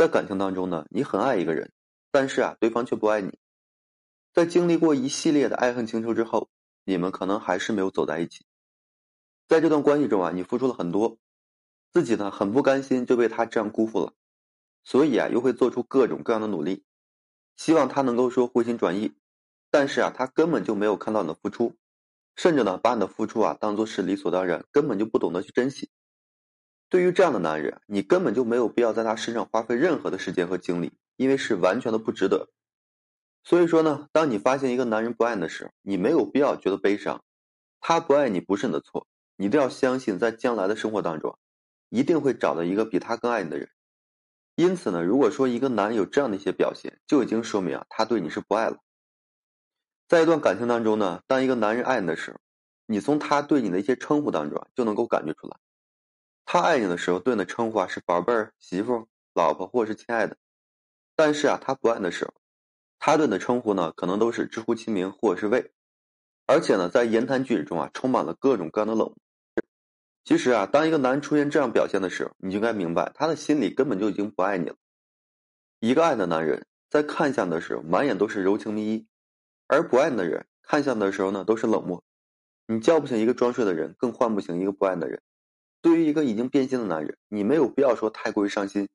在感情当中呢，你很爱一个人，但是啊，对方却不爱你。在经历过一系列的爱恨情仇之后，你们可能还是没有走在一起。在这段关系中啊，你付出了很多，自己呢很不甘心就被他这样辜负了，所以啊，又会做出各种各样的努力，希望他能够说回心转意。但是啊，他根本就没有看到你的付出，甚至呢，把你的付出啊当做是理所当然，根本就不懂得去珍惜。对于这样的男人，你根本就没有必要在他身上花费任何的时间和精力，因为是完全的不值得。所以说呢，当你发现一个男人不爱你的时候，你没有必要觉得悲伤。他不爱你不是你的错，你一定要相信，在将来的生活当中，一定会找到一个比他更爱你的人。因此呢，如果说一个男人有这样的一些表现，就已经说明啊，他对你是不爱了。在一段感情当中呢，当一个男人爱你的时候，你从他对你的一些称呼当中就能够感觉出来。他爱你的时候，对你的称呼啊是宝贝儿、媳妇、老婆或者是亲爱的。但是啊，他不爱的时候，他对你的称呼呢，可能都是直呼其名或者是喂。而且呢，在言谈举止中啊，充满了各种各样的冷漠。其实啊，当一个男人出现这样表现的时候，你就该明白，他的心里根本就已经不爱你了。一个爱的男人，在看向你的时候，满眼都是柔情蜜意；而不爱你的人，看向你的时候呢，都是冷漠。你叫不醒一个装睡的人，更唤不醒一个不爱的人。对于一个已经变心的男人，你没有必要说太过于伤心。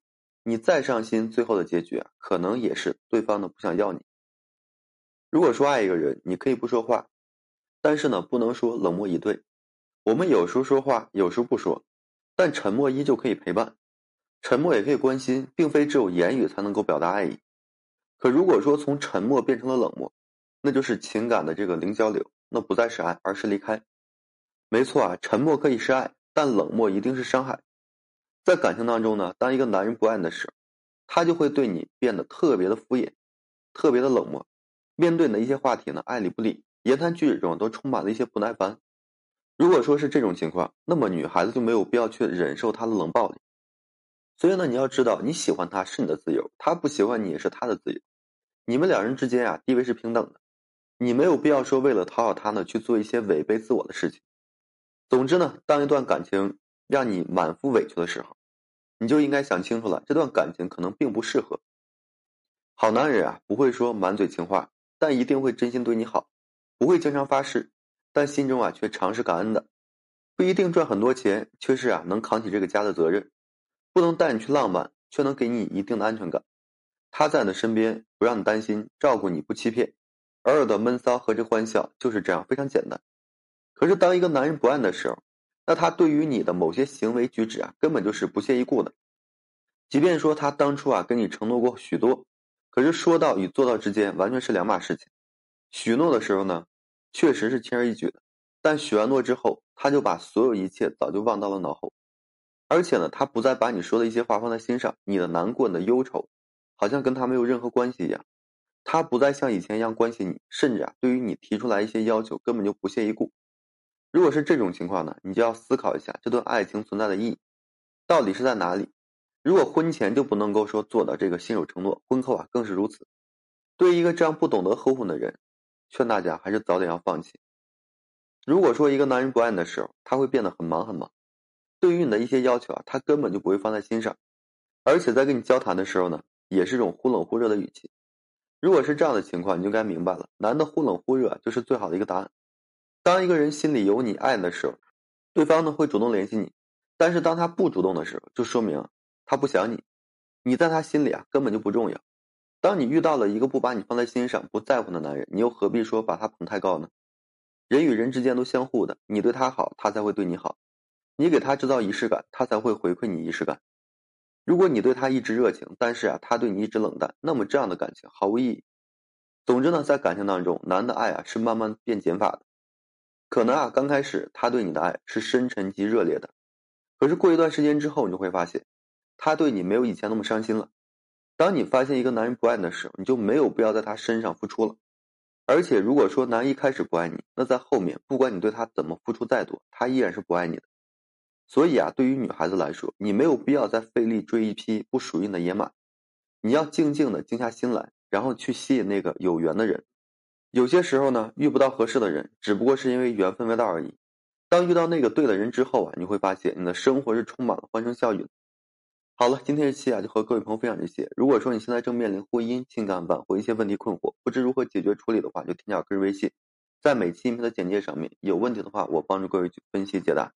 你再伤心，最后的结局啊，可能也是对方呢不想要你。如果说爱一个人，你可以不说话，但是呢，不能说冷漠以对。我们有时候说话，有时候不说，但沉默依旧可以陪伴，沉默也可以关心，并非只有言语才能够表达爱意。可如果说从沉默变成了冷漠，那就是情感的这个零交流，那不再是爱，而是离开。没错啊，沉默可以是爱。但冷漠一定是伤害，在感情当中呢，当一个男人不爱你的时候，他就会对你变得特别的敷衍，特别的冷漠，面对你的一些话题呢，爱理不理，言谈举止中都充满了一些不耐烦。如果说是这种情况，那么女孩子就没有必要去忍受他的冷暴力。所以呢，你要知道，你喜欢他是你的自由，他不喜欢你也是他的自由，你们两人之间啊，地位是平等的，你没有必要说为了讨好他呢，去做一些违背自我的事情。总之呢，当一段感情让你满腹委屈的时候，你就应该想清楚了，这段感情可能并不适合。好男人啊，不会说满嘴情话，但一定会真心对你好；不会经常发誓，但心中啊却常是感恩的。不一定赚很多钱，却是啊能扛起这个家的责任。不能带你去浪漫，却能给你一定的安全感。他在你的身边，不让你担心，照顾你不欺骗，偶尔的闷骚和这欢笑就是这样，非常简单。可是，当一个男人不爱的时候，那他对于你的某些行为举止啊，根本就是不屑一顾的。即便说他当初啊跟你承诺过许多，可是说到与做到之间完全是两码事情。许诺的时候呢，确实是轻而易举的，但许完诺之后，他就把所有一切早就忘到了脑后，而且呢，他不再把你说的一些话放在心上，你的难过、你的忧愁，好像跟他没有任何关系一样。他不再像以前一样关心你，甚至啊，对于你提出来一些要求，根本就不屑一顾。如果是这种情况呢，你就要思考一下这段爱情存在的意义，到底是在哪里？如果婚前就不能够说做到这个信守承诺，婚后啊更是如此。对于一个这样不懂得呵护的人，劝大家还是早点要放弃。如果说一个男人不爱你的时候，他会变得很忙很忙，对于你的一些要求啊，他根本就不会放在心上，而且在跟你交谈的时候呢，也是一种忽冷忽热的语气。如果是这样的情况，你就该明白了，男的忽冷忽热就是最好的一个答案。当一个人心里有你爱的时候，对方呢会主动联系你；但是当他不主动的时候，就说明他不想你，你在他心里啊根本就不重要。当你遇到了一个不把你放在心上、不在乎的男人，你又何必说把他捧太高呢？人与人之间都相互的，你对他好，他才会对你好；你给他制造仪式感，他才会回馈你仪式感。如果你对他一直热情，但是啊他对你一直冷淡，那么这样的感情毫无意义。总之呢，在感情当中，男的爱啊是慢慢变减法的。可能啊，刚开始他对你的爱是深沉及热烈的，可是过一段时间之后，你就会发现，他对你没有以前那么伤心了。当你发现一个男人不爱你的时候，你就没有必要在他身上付出了。而且，如果说男一开始不爱你，那在后面，不管你对他怎么付出再多，他依然是不爱你的。所以啊，对于女孩子来说，你没有必要再费力追一匹不属于你的野马，你要静静的静下心来，然后去吸引那个有缘的人。有些时候呢，遇不到合适的人，只不过是因为缘分未到而已。当遇到那个对的人之后啊，你会发现你的生活是充满了欢声笑语。好了，今天这期啊就和各位朋友分享这些。如果说你现在正面临婚姻、情感挽回一些问题困惑，不知如何解决处理的话，就添加个人微信，在每期音频的简介上面。有问题的话，我帮助各位去分析解答。